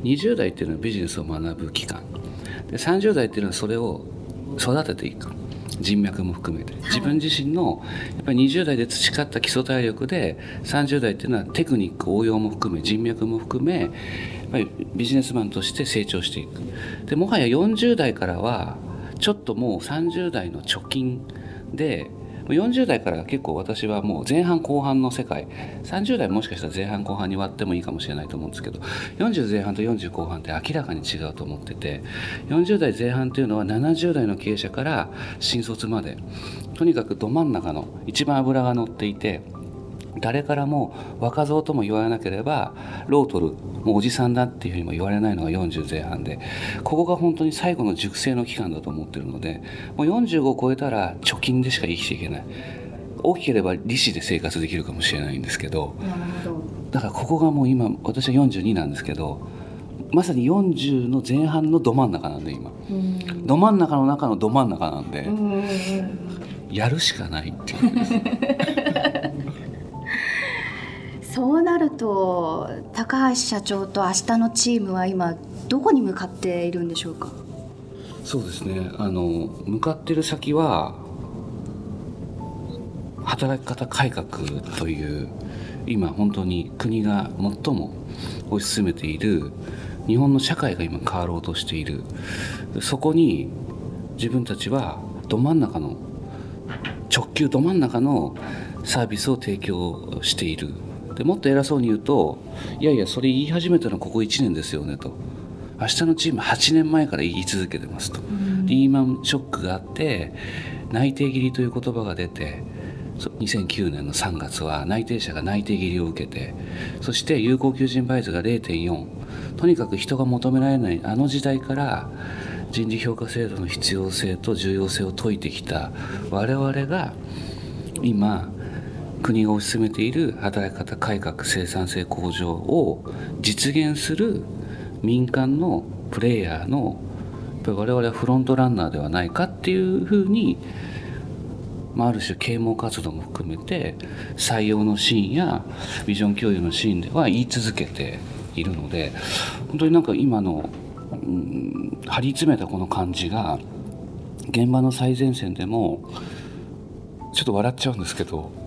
20代っていうのはビジネスを学ぶ期間。で30代っていうのはそれを育てていく。人脈も含めて。自分自身のやっぱり20代で培った基礎体力で30代っていうのはテクニック応用も含め人脈も含めやっぱりビジネスマンとして成長していく。でもはや40代からはちょっともう30代の貯金で40代から結構私はもう前半後半の世界30代もしかしたら前半後半に割ってもいいかもしれないと思うんですけど40前半と40後半って明らかに違うと思ってて40代前半というのは70代の経営者から新卒までとにかくど真ん中の一番脂が乗っていて誰からも若造とも言われなければロートルもうおじさんだっていうふうにも言われないのが40前半でここが本当に最後の熟成の期間だと思ってるのでもう45を超えたら貯金でしか生きていけない。大きければ利子で生活できるかもしれないんですけどだからここがもう今私は42なんですけどまさに40の前半のど真ん中なんで今。ど真ん中の中のど真ん中なんでやるしかないっていうと高橋社長と明日のチームは今どこに向かっているんでしょうか？そうですね。あの向かってる先は働き方改革という今本当に国が最も推し進めている日本の社会が今変わろうとしている。そこに自分たちはど真ん中の直球ど真ん中のサービスを提供している。でもっと偉そうに言うといやいやそれ言い始めたのはここ1年ですよねと。明日のチーム8年前から言い続けてますと、リーマンショックがあって内定切りという言葉が出てそ2009年の3月は内定者が内定切りを受けてそして有効求人倍率が0.4とにかく人が求められないあの時代から人事評価制度の必要性と重要性を説いてきた我々が今国が推し進めている働き方改革生産性向上を実現する民間のプレイヤーの我々はフロントランナーではないかっていうふうに、まあ、ある種啓蒙活動も含めて採用のシーンやビジョン共有のシーンでは言い続けているので本当になんか今の、うん、張り詰めたこの感じが現場の最前線でもちょっと笑っちゃうんですけど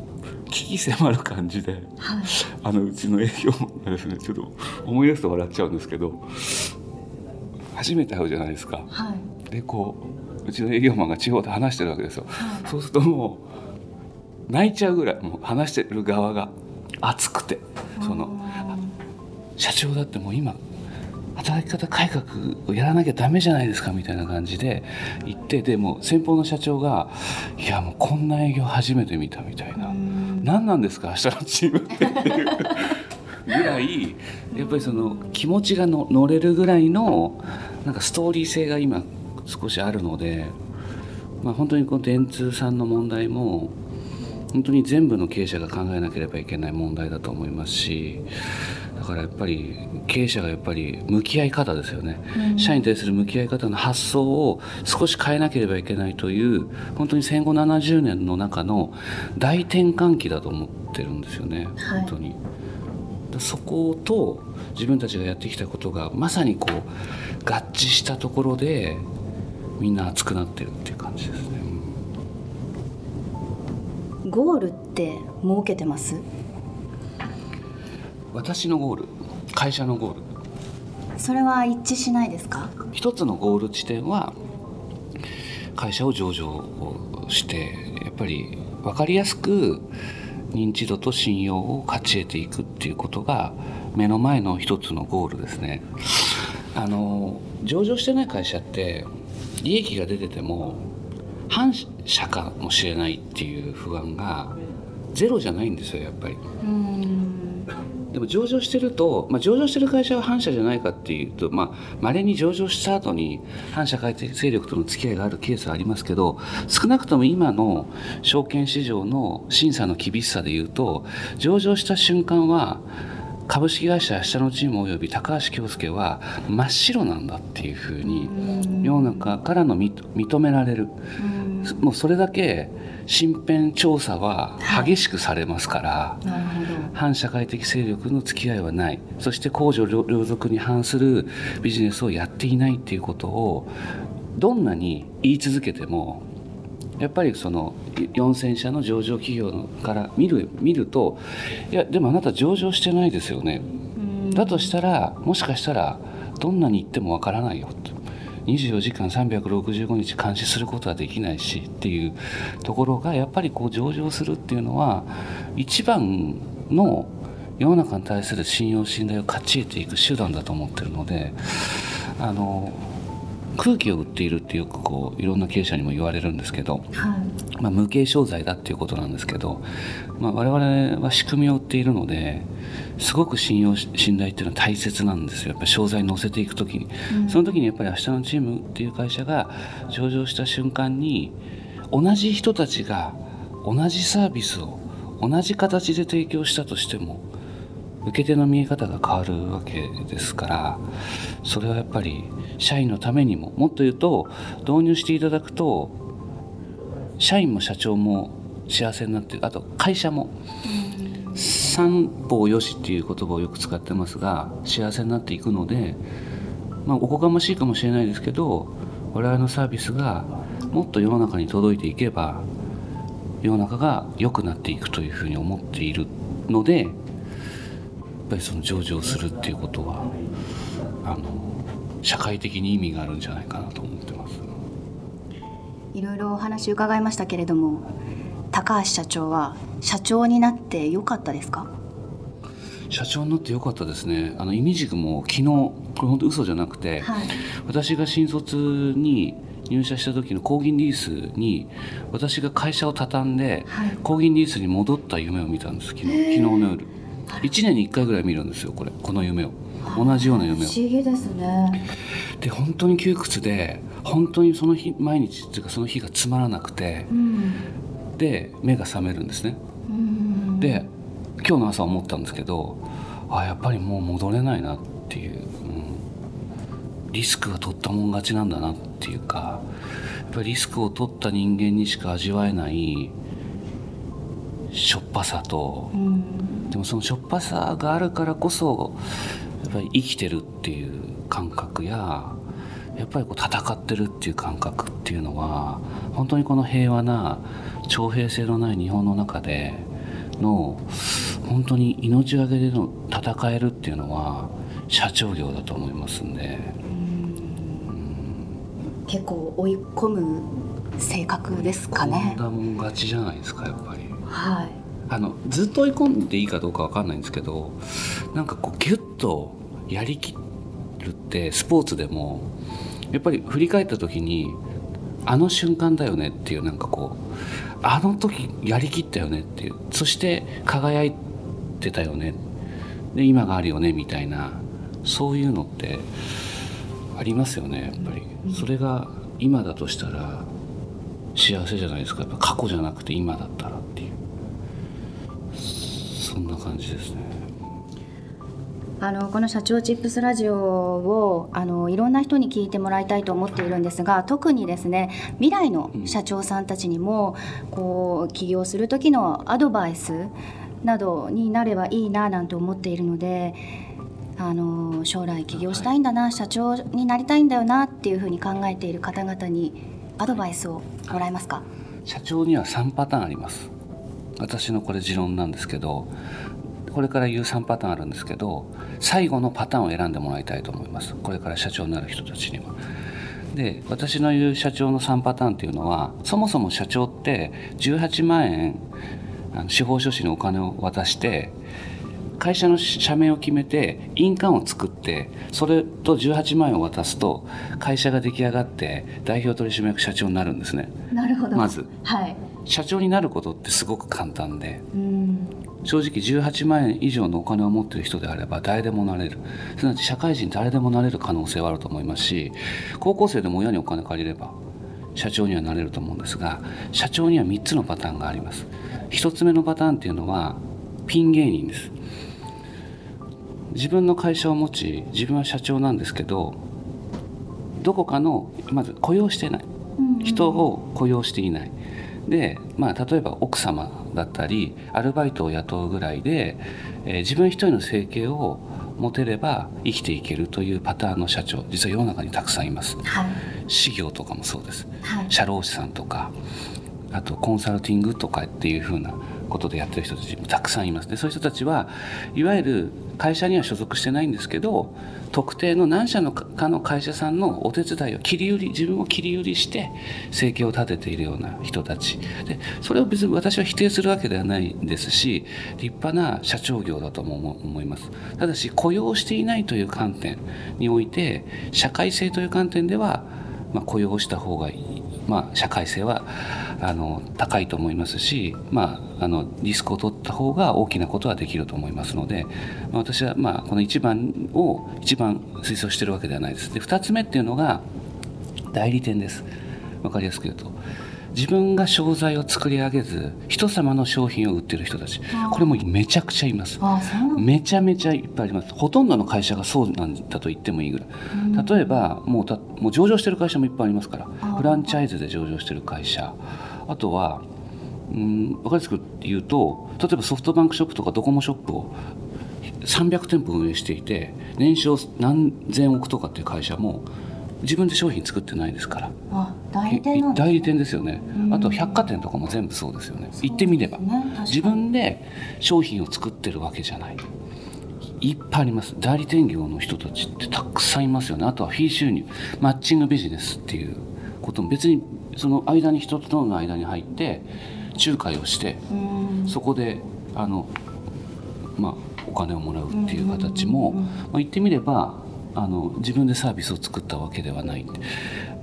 危機迫る感じで、はい。あのうちの営業がですねちょっと思い出すと笑っちゃうんですけど初めて会うじゃないですか。はい。でこううちの営業マンが地方で話してるわけですよ。そうするともう泣いちゃうぐらいもう話してる側が熱くてその社長だってもう今働き方改革をやらなきゃダメじゃないですかみたいな感じで言ってでもう先方の社長が「いやもうこんな営業初めて見た」みたいな「何なんですか明日のチームって」っていう。ぐらいやっぱりその気持ちがの乗れるぐらいのなんかストーリー性が今少しあるので、まあ、本当にこの電通さんの問題も本当に全部の経営者が考えなければいけない問題だと思いますしだからやっぱり経営者がやっぱり向き合い方ですよね、社員に対する向き合い方の発想を少し変えなければいけないという本当に戦後70年の中の大転換期だと思ってるんですよね、はい。本当に。そこと自分たちがやってきたことがまさにこう合致したところでみんな熱くなってるっていう感じですね。ゴールって設けてます？私のゴール会社のゴール。それは一致しないですか？一つのゴール地点は会社を上場をしてやっぱり分かりやすく認知度と信用を勝ち得ていくっていうことが目の前の一つのゴールですね。あの上場してない会社って利益が出てても反社かもしれないっていう不安がゼロじゃないんですよやっぱり。うんでも上場してると、まあ、上場してる会社は反社じゃないかっていうとまあ、稀に上場した後に反社会的勢力との付き合いがあるケースはありますけど少なくとも今の証券市場の審査の厳しさでいうと上場した瞬間は株式会社明日のチームおよび高橋京介は真っ白なんだっていうふうに世の中からの認められる。もうそれだけ身辺調査は激しくされますから、はい、反社会的勢力の付き合いはない。そして公序良俗に反するビジネスをやっていないっていうことをどんなに言い続けてもやっぱりその4000社の上場企業から見る見るといやでもあなた上場してないですよね。だとしたらもしかしたらどんなに言ってもわからないよと24時間365日監視することはできないしっていうところがやっぱりこう上場するっていうのは一番の世の中に対する信用信頼を勝ち得ていく手段だと思ってるのであの空気を売っているってよくこういろんな経営者にも言われるんですけど、はい、まあ、無形商材だっていうことなんですけど、まあ、我々は仕組みを売っているのですごく信用信頼っていうのは大切なんですよ。やっぱり商材に乗せていく時に、うん、その時にやっぱり明日のチームっていう会社が上場した瞬間に同じ人たちが同じサービスを同じ形で提供したとしても受け手の見え方が変わるわけですからそれはやっぱり社員のためにももっと言うと導入していただくと社員も社長も幸せになってあと会社も。三方よしっていう言葉をよく使ってますが幸せになっていくので、まあ、おこがましいかもしれないですけど我々のサービスがもっと世の中に届いていけば世の中が良くなっていくというふうに思っているのでやっぱりその上場するっていうことはあの社会的に意味があるんじゃないかなと思ってます。いろいろお話伺いましたけれども高橋社長は社長になってよかったですか？社長になってよかったですね。あのイミジクも昨日これ本当嘘じゃなくて、はい、私が新卒に入社した時の高銀リースに私が会社を畳んで、はい、高銀リースに戻った夢を見たんです昨日。昨日の夜。1年に1回ぐらい見るんですよこれ。この夢を。同じような夢を。不思議ですね。で本当に窮屈で本当にその日毎日っていうかその日がつまらなくて、うん、で目が覚めるんですね、うん、で今日の朝思ったんですけどあやっぱりもう戻れないなっていう、うん、リスクは取ったもん勝ちなんだなっていうかやっぱりリスクを取った人間にしか味わえないしょっぱさと、うん、でもそのしょっぱさがあるからこそやっぱり生きてるっていう感覚ややっぱりこう戦ってるっていう感覚っていうのは本当にこの平和な徴兵制のない日本の中での本当に命がけでの戦えるっていうのは社長業だと思いますんで、結構追い込む性格ですかね。こんなもん勝ちじゃないですかやっぱり。はい。あのずっと追い込んでいいかどうか分かんないんですけどなんかこうギュッとやりきるってスポーツでもやっぱり振り返った時にあの瞬間だよねっていうなんかこうあの時やりきったよねっていうそして輝いてたよねで今があるよねみたいなそういうのってありますよねやっぱり。それが今だとしたら幸せじゃないですか。やっぱ過去じゃなくて今だったら。そんな感じですね。あのこの社長チップスラジオをあのいろんな人に聞いてもらいたいと思っているんですが特にですね未来の社長さんたちにもこう起業する時のアドバイスなどになればいいななんて思っているのであの将来起業したいんだな社長になりたいんだよなっていうふうに考えている方々にアドバイスをもらえますか？社長には3パターンあります私のこれ持論なんですけどこれから言う3パターンあるんですけど最後のパターンを選んでもらいたいと思います。これから社長になる人たちには。で私の言う社長の3パターンっていうのはそもそも社長って18万円あの司法書士にお金を渡して会社の社名を決めて印鑑を作ってそれと18万円を渡すと会社が出来上がって代表取締役社長になるんですね。なるほど。まず、はい、社長になることってすごく簡単で正直18万円以上のお金を持っている人であれば誰でもなれる。すなわち社会人誰でもなれる可能性はあると思いますし高校生でも親にお金借りれば社長にはなれると思うんですが社長には3つのパターンがあります。1つ目のパターンっていうのはピン芸人です。自分の会社を持ち自分は社長なんですけどどこかのまず雇用してない。人を雇用していないで、まあ、例えば奥様だったりアルバイトを雇うぐらいで、えー、自分一人の生計を持てれば生きていけるというパターンの社長実は世の中にたくさんいます、はい、事業とかもそうです、はい、社労士さんとかあとコンサルティングとかっていうふうなことでやってる人たちもたくさんいます。でそういう人たちはいわゆる会社には所属してないんですけど特定の何社のかの会社さんのお手伝いを切り売り自分を切り売りして生計を立てているような人たち。でそれを別に私は否定するわけではないですし立派な社長業だとも思います。ただし雇用していないという観点において社会性という観点では、まあ、雇用した方がいい。まあ、社会性はあの高いと思いますし、まあ、あのリスクを取った方が大きなことはできると思いますので、まあ、私は、まあ、この1番を一番推奨しているわけではないです。で2つ目っていうのが代理店です。分かりやすく言うと。自分が商材を作り上げず人様の商品を売ってる人たち。これもめちゃくちゃいます。めちゃめちゃいっぱいあります。ほとんどの会社がそうなんだと言ってもいいぐらい。例えばもうたもう上場してる会社もいっぱいありますから。フランチャイズで上場してる会社。あとはうん分かりやすく言うと例えばソフトバンクショップとかドコモショップを300店舗運営していて年商何千億とかっていう会社も自分で商品作ってないですから。代理店代理店ですよね。あと百貨店とかも全部そうですよね。言ってみれば、ね、自分で商品を作ってるわけじゃない。いっぱいあります。代理店業の人たちってたくさんいますよね。あとはフィー収入。マッチングビジネスっていうことも別にその間に人との間に入って仲介をしてそこであのまあお金をもらうっていう形も、まあ、言ってみればあの自分でサービスを作ったわけではない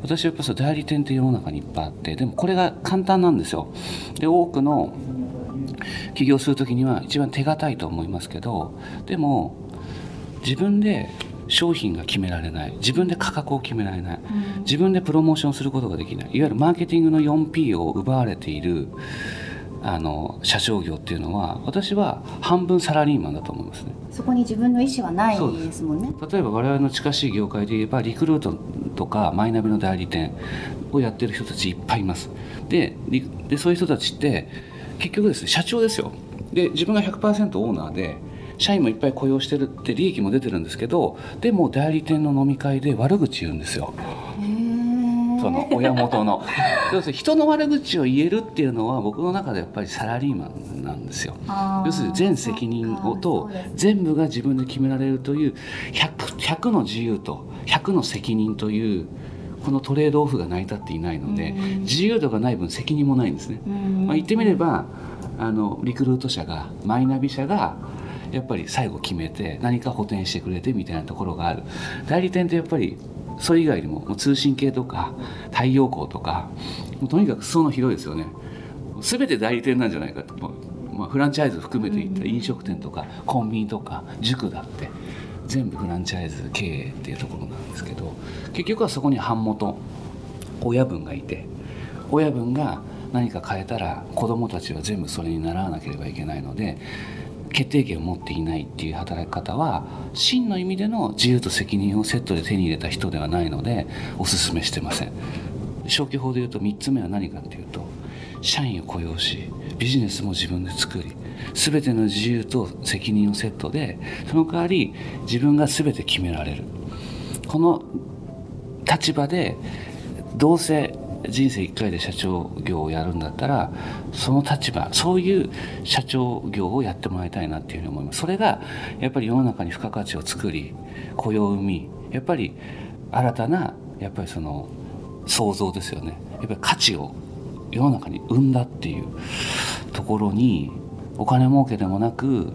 私はやっぱり代理店って世の中にいっぱいあってでもこれが簡単なんですよ。で多くの起業する時には一番手堅いと思いますけどでも自分で商品が決められない。自分で価格を決められない、自分でプロモーションすることができない。いわゆるマーケティングの 4P を奪われているあの社長業っていうのは私は半分サラリーマンだと思いますね。そこに自分の意思はないですもんね。例えば我々の近しい業界で言えばリクルートとかマイナビの代理店をやってる人たちいっぱいいます。ででそういう人たちって結局ですね社長ですよ。で自分が100%オーナーで社員もいっぱい雇用してるって利益も出てるんですけどでも代理店の飲み会で悪口言うんですよその親元の。要するに人の悪口を言えるっていうのは僕の中でやっぱりサラリーマンなんですよ。要するに全責任をと全部が自分で決められるという 100, 100の自由と100の責任というこのトレードオフが成り立っていないので、自由度がない分責任もないんですね、まあ、言ってみればあのリクルート社がマイナビ社がやっぱり最後決めて何か補填してくれてみたいなところがある。代理店ってやっぱりそれ以外にも通信系とか太陽光とかもうとにかく裾野広いですよね。全て代理店なんじゃないかと、まあ、フランチャイズ含めていった飲食店とかコンビニとか塾だって全部フランチャイズ経営っていうところなんですけど結局はそこに版元親分がいて親分が何か変えたら子どもたちは全部それに習わなければいけないので決定権を持っていないっていう働き方は真の意味での自由と責任をセットで手に入れた人ではないのでお勧めしてません。消去法でいうと3つ目は何かっていうと社員を雇用しビジネスも自分で作り全ての自由と責任をセットでその代わり自分が全て決められる。この立場でどうせ人生1回で社長業をやるんだったらその立場そういう社長業をやってもらいたいなっていうふうに思います。それがやっぱり世の中に付加価値を作り雇用を生みやっぱり新たなやっぱりその創造ですよね。やっぱり価値を世の中に生んだっていうところにお金儲けでもなく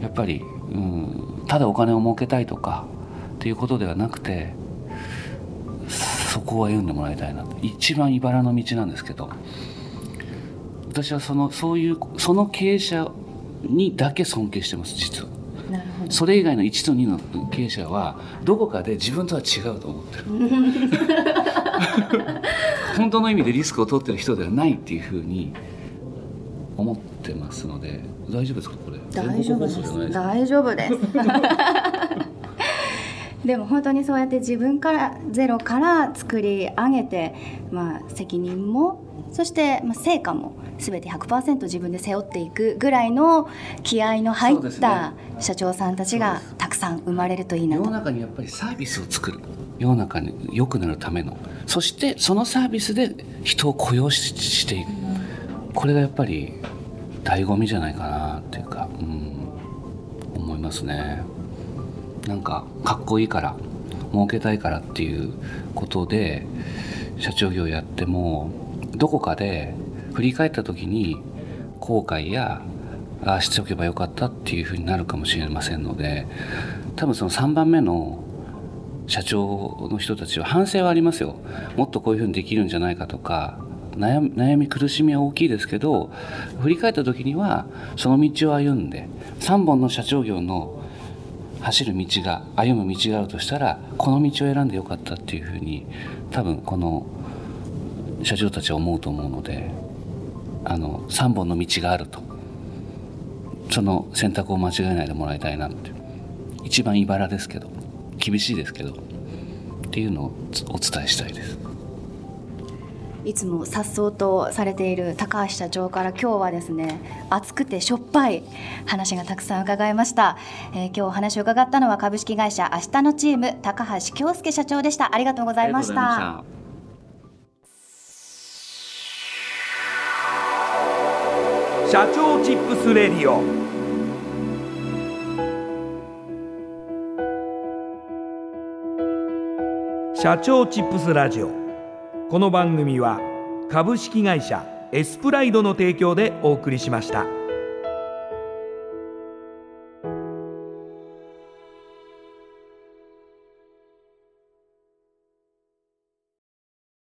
やっぱり、うん、ただお金を儲けたいとかっていうことではなくてそこを歩んでもらいたいな一番茨の道なんですけど私はそのそういうその経営者にだけ尊敬してます実は。それ以外の1と2の経営者はどこかで自分とは違うと思ってる。本当の意味でリスクを取ってる人ではないっていうふうに思ってますので大丈夫ですかこれ？大丈夫です。大丈夫ですでも本当にそうやって自分からゼロから作り上げて、まあ、責任もそして、まあ、成果も全て100%自分で背負っていくぐらいの気合の入ったね。社長さんたちがたくさん生まれるといいな世のと。中にやっぱりサービスを作る。世の中に良くなるための。そしてそのサービスで人を雇用ししていく。これがやっぱり醍醐味じゃないかなっていうか、うん、思いますねなんかかっこいいから儲けたいからっていうことで社長業やってもどこかで振り返った時に後悔やああしておけばよかったっていうふうになるかもしれませんので多分その3番目の社長の人たちは反省はありますよ。もっとこういうふうにできるんじゃないかとか悩み悩み苦しみは大きいですけど振り返った時にはその道を歩んで3本の社長業の走る道が歩む道があるとしたらこの道を選んでよかったっていうふうに多分この社長たちは思うと思うのであの3本の道があるとその選択を間違えないでもらいたいなって一番茨ですけど厳しいですけどっていうのをお伝えしたいです。いつも颯爽とされている高橋社長から今日はですね熱くてしょっぱい話がたくさん伺いました、えー今日お話を伺ったのは株式会社明日のチーム高橋京介社長でした。ありがとうございました。ありがとうございました。社長チップスレディオ。社長チップスラジオ。この番組は株式会社エスプライドの提供でお送りしました。